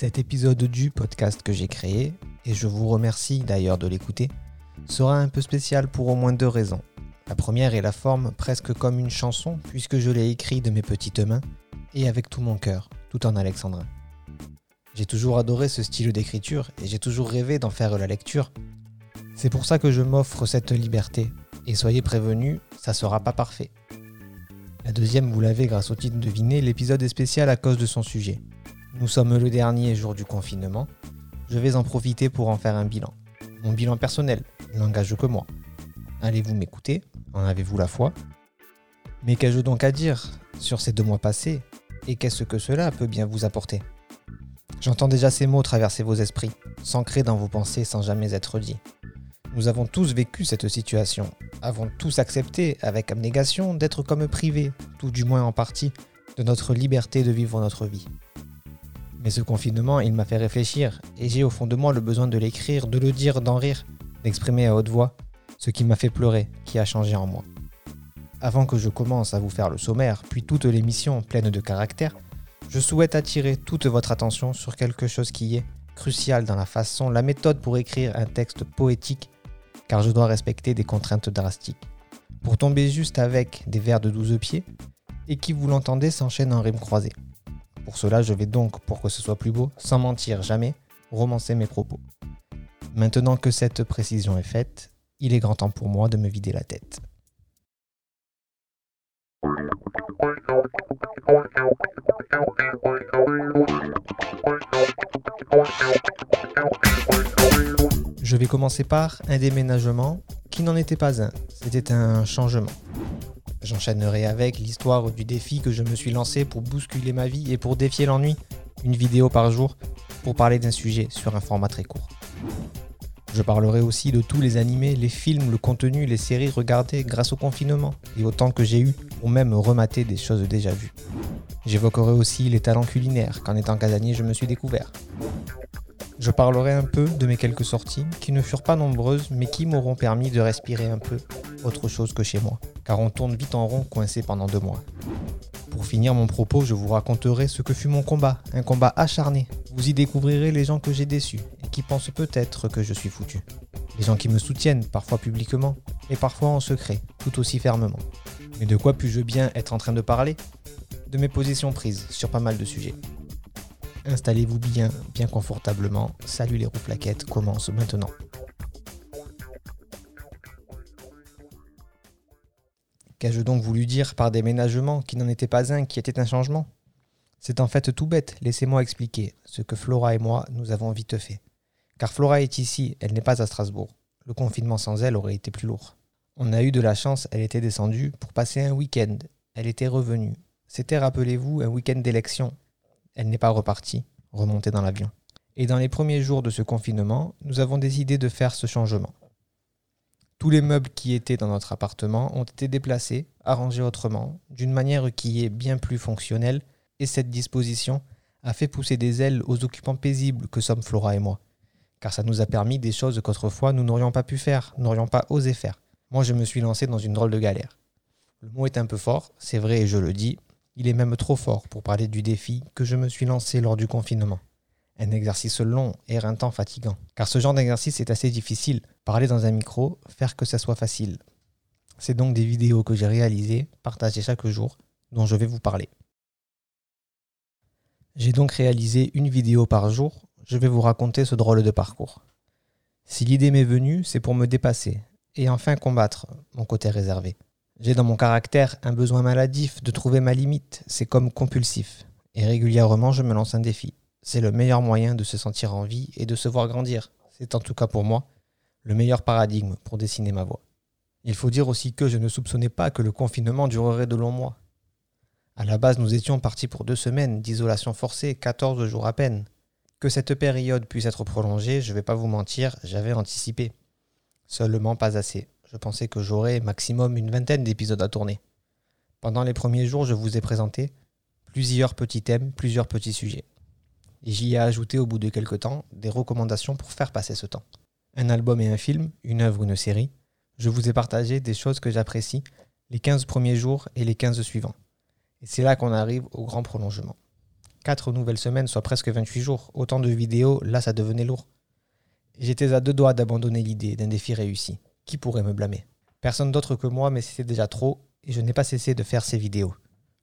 Cet épisode du podcast que j'ai créé, et je vous remercie d'ailleurs de l'écouter, sera un peu spécial pour au moins deux raisons. La première est la forme presque comme une chanson, puisque je l'ai écrit de mes petites mains, et avec tout mon cœur, tout en alexandrin. J'ai toujours adoré ce style d'écriture, et j'ai toujours rêvé d'en faire la lecture. C'est pour ça que je m'offre cette liberté, et soyez prévenus, ça sera pas parfait. La deuxième, vous l'avez grâce au titre deviné, l'épisode est spécial à cause de son sujet. Nous sommes le dernier jour du confinement. Je vais en profiter pour en faire un bilan. Mon bilan personnel n'engage que moi. Allez-vous m'écouter? En avez-vous la foi? Mais qu'ai-je donc à dire sur ces deux mois passés? Et qu'est-ce que cela peut bien vous apporter? J'entends déjà ces mots traverser vos esprits, s'ancrer dans vos pensées sans jamais être dits. Nous avons tous vécu cette situation, avons tous accepté avec abnégation d'être comme privés, tout du moins en partie, de notre liberté de vivre notre vie. Mais ce confinement, il m'a fait réfléchir, et j'ai au fond de moi le besoin de l'écrire, de le dire, d'en rire, d'exprimer à haute voix ce qui m'a fait pleurer, qui a changé en moi. Avant que je commence à vous faire le sommaire, puis toute l'émission pleine de caractère, je souhaite attirer toute votre attention sur quelque chose qui est crucial dans la façon, la méthode pour écrire un texte poétique, car je dois respecter des contraintes drastiques. Pour tomber juste avec des vers de 12 pieds, et qui, vous l'entendez, s'enchaînent en rimes croisées. Pour cela, je vais donc, pour que ce soit plus beau, sans mentir jamais, romancer mes propos. Maintenant que cette précision est faite, il est grand temps pour moi de me vider la tête. Je vais commencer par un déménagement qui n'en était pas un, c'était un changement. J'enchaînerai avec l'histoire du défi que je me suis lancé pour bousculer ma vie et pour défier l'ennui, une vidéo par jour pour parler d'un sujet sur un format très court. Je parlerai aussi de tous les animés, les films, le contenu, les séries regardées grâce au confinement et au temps que j'ai eu pour même remater des choses déjà vues. J'évoquerai aussi les talents culinaires qu'en étant casanier je me suis découvert. Je parlerai un peu de mes quelques sorties qui ne furent pas nombreuses mais qui m'auront permis de respirer un peu autre chose que chez moi, car on tourne vite en rond coincé pendant deux mois. Pour finir mon propos, je vous raconterai ce que fut mon combat, un combat acharné. Vous y découvrirez les gens que j'ai déçus et qui pensent peut-être que je suis foutu. Les gens qui me soutiennent, parfois publiquement, et parfois en secret, tout aussi fermement. Mais de quoi puis-je bien être en train de parler? De mes positions prises sur pas mal de sujets. Installez-vous bien, bien confortablement. Salut les roues plaquettes commence maintenant. Qu'ai-je donc voulu dire par déménagement qui n'en était pas un, qui était un changement? C'est en fait tout bête, laissez-moi expliquer ce que Flora et moi nous avons vite fait. Car Flora est ici, elle n'est pas à Strasbourg. Le confinement sans elle aurait été plus lourd. On a eu de la chance, elle était descendue pour passer un week-end. Elle était revenue. C'était, rappelez-vous, un week-end d'élection. Elle n'est pas repartie, remontée dans l'avion. Et dans les premiers jours de ce confinement, nous avons décidé de faire ce changement. Tous les meubles qui étaient dans notre appartement ont été déplacés, arrangés autrement, d'une manière qui est bien plus fonctionnelle, et cette disposition a fait pousser des ailes aux occupants paisibles que sommes Flora et moi. Car ça nous a permis des choses qu'autrefois nous n'aurions pas pu faire, n'aurions pas osé faire. Moi je me suis lancé dans une drôle de galère. Le mot est un peu fort, c'est vrai et je le dis, il est même trop fort pour parler du défi que je me suis lancé lors du confinement. Un exercice long, éreintant, fatigant. Car ce genre d'exercice est assez difficile. Parler dans un micro, faire que ça soit facile. C'est donc des vidéos que j'ai réalisées, partagées chaque jour, dont je vais vous parler. J'ai donc réalisé une vidéo par jour, je vais vous raconter ce drôle de parcours. Si l'idée m'est venue, c'est pour me dépasser, et enfin combattre mon côté réservé. J'ai dans mon caractère un besoin maladif de trouver ma limite, c'est comme compulsif, et régulièrement je me lance un défi c'est le meilleur moyen de se sentir en vie et de se voir grandir. C'est en tout cas pour moi le meilleur paradigme pour dessiner ma voix. Il faut dire aussi que je ne soupçonnais pas que le confinement durerait de longs mois. À la base, nous étions partis pour deux semaines d'isolation forcée, 14 jours à peine. Que cette période puisse être prolongée, je ne vais pas vous mentir, j'avais anticipé. Seulement pas assez. Je pensais que j'aurais maximum une vingtaine d'épisodes à tourner. Pendant les premiers jours, je vous ai présenté plusieurs petits thèmes, plusieurs petits sujets. J'y ai ajouté au bout de quelques temps des recommandations pour faire passer ce temps. Un album et un film, une œuvre ou une série, je vous ai partagé des choses que j'apprécie les 15 premiers jours et les 15 suivants. Et c'est là qu'on arrive au grand prolongement. 4 nouvelles semaines, soit presque 28 jours. Autant de vidéos, là ça devenait lourd. J'étais à deux doigts d'abandonner l'idée d'un défi réussi. Qui pourrait me blâmer? Personne d'autre que moi, mais c'était déjà trop, et je n'ai pas cessé de faire ces vidéos.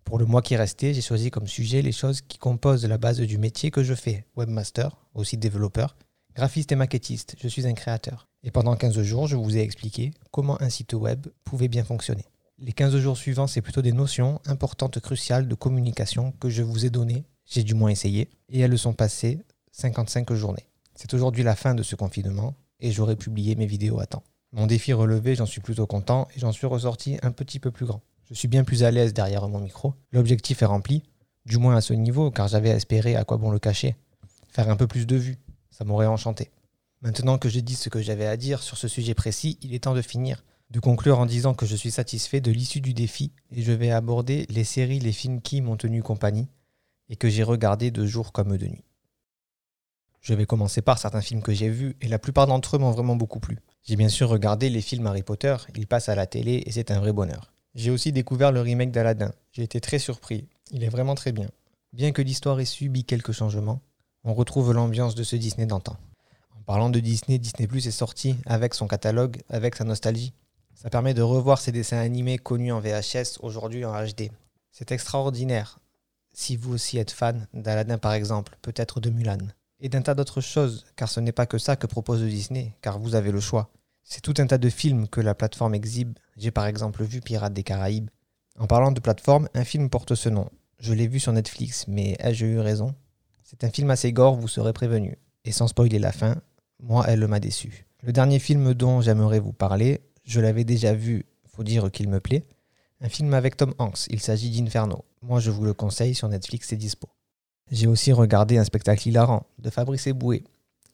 Pour le mois qui restait, j'ai choisi comme sujet les choses qui composent la base du métier que je fais. Webmaster, aussi développeur, graphiste et maquettiste, je suis un créateur. Et pendant 15 jours, je vous ai expliqué comment un site web pouvait bien fonctionner. Les 15 jours suivants, c'est plutôt des notions importantes, cruciales de communication que je vous ai données, j'ai du moins essayé, et elles sont passées 55 journées. C'est aujourd'hui la fin de ce confinement, et j'aurai publié mes vidéos à temps. Mon défi relevé, j'en suis plutôt content, et j'en suis ressorti un petit peu plus grand. Je suis bien plus à l'aise derrière mon micro. L'objectif est rempli, du moins à ce niveau, car j'avais espéré à quoi bon le cacher. Faire un peu plus de vues, ça m'aurait enchanté. Maintenant que j'ai dit ce que j'avais à dire sur ce sujet précis, il est temps de finir de conclure en disant que je suis satisfait de l'issue du défi et je vais aborder les séries, les films qui m'ont tenu compagnie et que j'ai regardés de jour comme de nuit. Je vais commencer par certains films que j'ai vus et la plupart d'entre eux m'ont vraiment beaucoup plu. J'ai bien sûr regardé les films Harry Potter, ils passent à la télé et c'est un vrai bonheur. J'ai aussi découvert le remake d'Aladdin, j'ai été très surpris, il est vraiment très bien. Bien que l'histoire ait subi quelques changements, on retrouve l'ambiance de ce Disney d'antan. En parlant de Disney, Disney Plus est sorti avec son catalogue, avec sa nostalgie. Ça permet de revoir ces dessins animés connus en VHS aujourd'hui en HD. C'est extraordinaire. Si vous aussi êtes fan d'Aladdin par exemple, peut-être de Mulan. Et d'un tas d'autres choses, car ce n'est pas que ça que propose Disney, car vous avez le choix. C'est tout un tas de films que la plateforme exhibe. J'ai par exemple vu Pirates des Caraïbes. En parlant de plateforme, un film porte ce nom. Je l'ai vu sur Netflix, mais ai-je eu raison? C'est un film assez gore, vous serez prévenu. Et sans spoiler la fin, moi elle m'a déçu. Le dernier film dont j'aimerais vous parler, je l'avais déjà vu, faut dire qu'il me plaît. Un film avec Tom Hanks, il s'agit d'Inferno. Moi je vous le conseille sur Netflix, c'est dispo. J'ai aussi regardé un spectacle hilarant de Fabrice Eboué.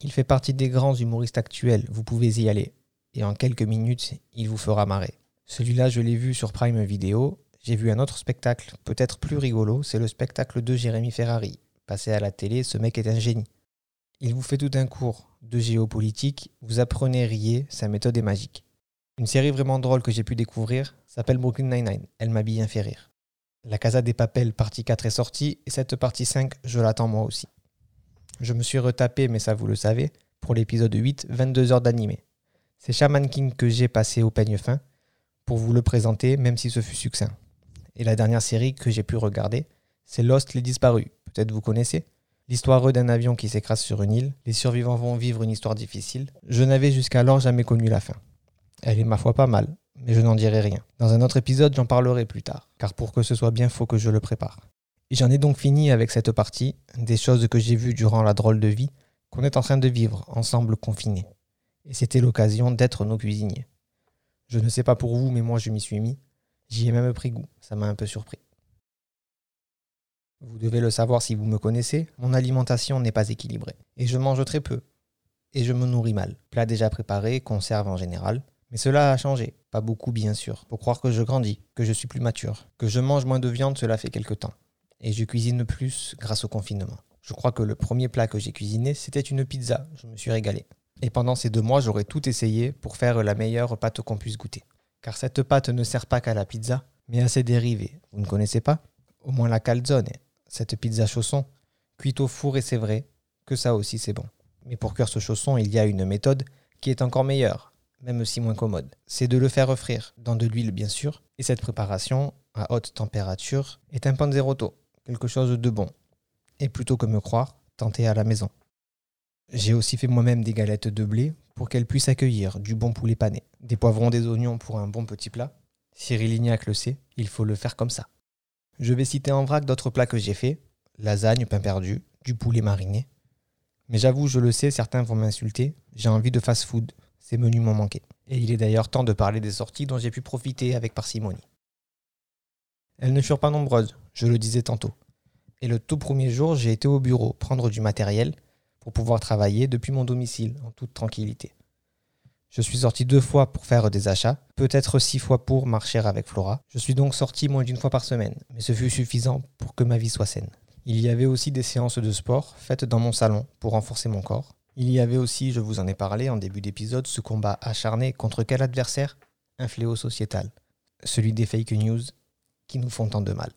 Il fait partie des grands humoristes actuels, vous pouvez y aller. Et en quelques minutes, il vous fera marrer. Celui-là, je l'ai vu sur Prime Video. J'ai vu un autre spectacle, peut-être plus rigolo, c'est le spectacle de Jérémy Ferrari. Passé à la télé, ce mec est un génie. Il vous fait tout un cours de géopolitique, vous apprenez riez, sa méthode est magique. Une série vraiment drôle que j'ai pu découvrir s'appelle Brooklyn Nine-Nine. Elle m'a bien fait rire. La Casa des Papels partie 4 est sortie et cette partie 5, je l'attends moi aussi. Je me suis retapé, mais ça vous le savez, pour l'épisode 8, 22 heures d'animé. C'est Shaman King que j'ai passé au peigne fin pour vous le présenter, même si ce fut succinct. Et la dernière série que j'ai pu regarder, c'est Lost les disparus. Peut-être vous connaissez L'histoire d'un avion qui s'écrase sur une île. Les survivants vont vivre une histoire difficile. Je n'avais jusqu'alors jamais connu la fin. Elle est ma foi pas mal, mais je n'en dirai rien. Dans un autre épisode, j'en parlerai plus tard, car pour que ce soit bien, faut que je le prépare. J'en ai donc fini avec cette partie, des choses que j'ai vues durant la drôle de vie qu'on est en train de vivre, ensemble confinés. Et c'était l'occasion d'être nos cuisiniers. Je ne sais pas pour vous, mais moi je m'y suis mis. J'y ai même pris goût, ça m'a un peu surpris. Vous devez le savoir si vous me connaissez, mon alimentation n'est pas équilibrée. Et je mange très peu. Et je me nourris mal. Plat déjà préparé, conserve en général. Mais cela a changé, pas beaucoup bien sûr, pour croire que je grandis, que je suis plus mature, que je mange moins de viande, cela fait quelque temps. Et je cuisine plus grâce au confinement. Je crois que le premier plat que j'ai cuisiné, c'était une pizza, je me suis régalé. Et pendant ces deux mois, j'aurais tout essayé pour faire la meilleure pâte qu'on puisse goûter. Car cette pâte ne sert pas qu'à la pizza, mais à ses dérivés. Vous ne connaissez pas? Au moins la calzone, cette pizza chausson, cuite au four et c'est vrai que ça aussi c'est bon. Mais pour cuire ce chausson, il y a une méthode qui est encore meilleure, même aussi moins commode. C'est de le faire refrire, dans de l'huile bien sûr, et cette préparation, à haute température, est un panzerotto, quelque chose de bon. Et plutôt que me croire, tenter à la maison. J'ai aussi fait moi-même des galettes de blé pour qu'elles puissent accueillir du bon poulet pané, des poivrons, des oignons pour un bon petit plat. Cyril Lignac le sait, il faut le faire comme ça. Je vais citer en vrac d'autres plats que j'ai faits lasagne, pain perdu, du poulet mariné. Mais j'avoue, je le sais, certains vont m'insulter, j'ai envie de fast-food, ces menus m'ont manqué. Et il est d'ailleurs temps de parler des sorties dont j'ai pu profiter avec parcimonie. Elles ne furent pas nombreuses, je le disais tantôt. Et le tout premier jour, j'ai été au bureau prendre du matériel pour pouvoir travailler depuis mon domicile en toute tranquillité. Je suis sorti deux fois pour faire des achats, peut-être six fois pour marcher avec Flora. Je suis donc sorti moins d'une fois par semaine, mais ce fut suffisant pour que ma vie soit saine. Il y avait aussi des séances de sport faites dans mon salon pour renforcer mon corps. Il y avait aussi, je vous en ai parlé en début d'épisode, ce combat acharné contre quel adversaire? Un fléau sociétal, celui des fake news qui nous font tant de mal.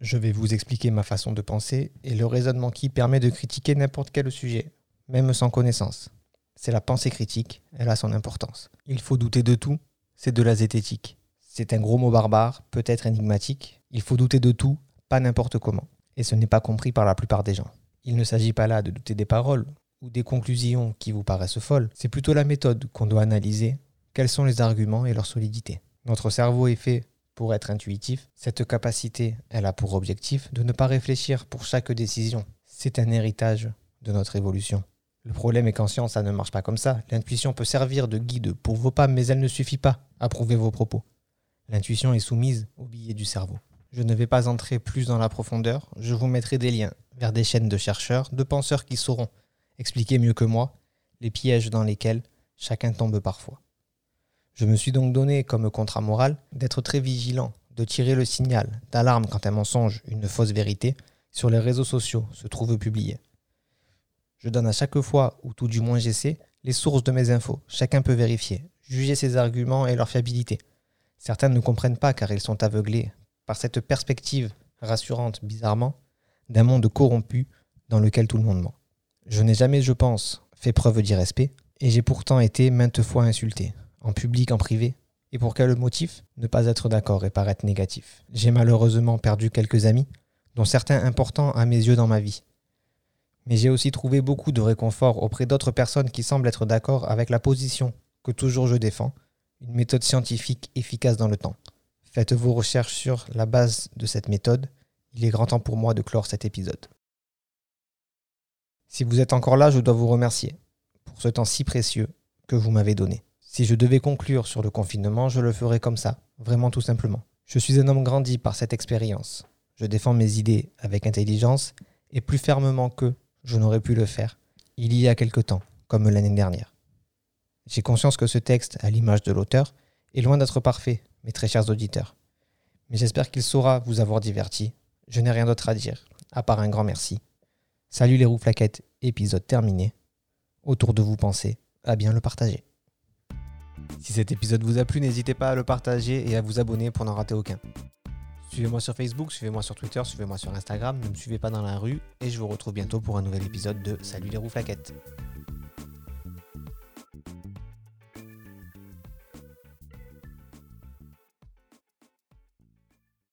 Je vais vous expliquer ma façon de penser et le raisonnement qui permet de critiquer n'importe quel sujet, même sans connaissance. C'est la pensée critique, elle a son importance. Il faut douter de tout, c'est de la zététique. C'est un gros mot barbare, peut-être énigmatique. Il faut douter de tout, pas n'importe comment. Et ce n'est pas compris par la plupart des gens. Il ne s'agit pas là de douter des paroles ou des conclusions qui vous paraissent folles, c'est plutôt la méthode qu'on doit analyser, quels sont les arguments et leur solidité. Notre cerveau est fait pour être intuitif. Cette capacité, elle a pour objectif de ne pas réfléchir pour chaque décision. C'est un héritage de notre évolution. Le problème est qu'en science, ça ne marche pas comme ça. L'intuition peut servir de guide pour vos pas, mais elle ne suffit pas à prouver vos propos. L'intuition est soumise au billet du cerveau. Je ne vais pas entrer plus dans la profondeur, je vous mettrai des liens vers des chaînes de chercheurs, de penseurs qui sauront expliquer mieux que moi les pièges dans lesquels chacun tombe parfois. Je me suis donc donné comme contrat moral d'être très vigilant, de tirer le signal d'alarme quand un mensonge, une fausse vérité, sur les réseaux sociaux se trouve publié. Je donne à chaque fois, ou tout du moins j'essaie, les sources de mes infos. Chacun peut vérifier, juger ses arguments et leur fiabilité. Certains ne comprennent pas car ils sont aveuglés par cette perspective rassurante, bizarrement, d'un monde corrompu dans lequel tout le monde ment. Je n'ai jamais, je pense, fait preuve d'irrespect, et j'ai pourtant été maintes fois insulté, en public, en privé. Et pour quel motif Ne pas être d'accord et paraître négatif. J'ai malheureusement perdu quelques amis, dont certains importants à mes yeux dans ma vie. Mais j'ai aussi trouvé beaucoup de réconfort auprès d'autres personnes qui semblent être d'accord avec la position que toujours je défends, une méthode scientifique efficace dans le temps. Faites vos recherches sur la base de cette méthode. Il est grand temps pour moi de clore cet épisode. Si vous êtes encore là, je dois vous remercier pour ce temps si précieux que vous m'avez donné. Si je devais conclure sur le confinement, je le ferais comme ça, vraiment tout simplement. Je suis un homme grandi par cette expérience. Je défends mes idées avec intelligence et plus fermement que je n'aurais pu le faire il y a quelque temps, comme l'année dernière. J'ai conscience que ce texte, à l'image de l'auteur, est loin d'être parfait, mes très chers auditeurs. Mais j'espère qu'il saura vous avoir diverti. Je n'ai rien d'autre à dire, à part un grand merci. Salut les roues flaquettes, épisode terminé. Autour de vous pensez, à bien le partager. Si cet épisode vous a plu, n'hésitez pas à le partager et à vous abonner pour n'en rater aucun. Suivez-moi sur Facebook, suivez-moi sur Twitter, suivez-moi sur Instagram, ne me suivez pas dans la rue et je vous retrouve bientôt pour un nouvel épisode de Salut les roues flaquettes.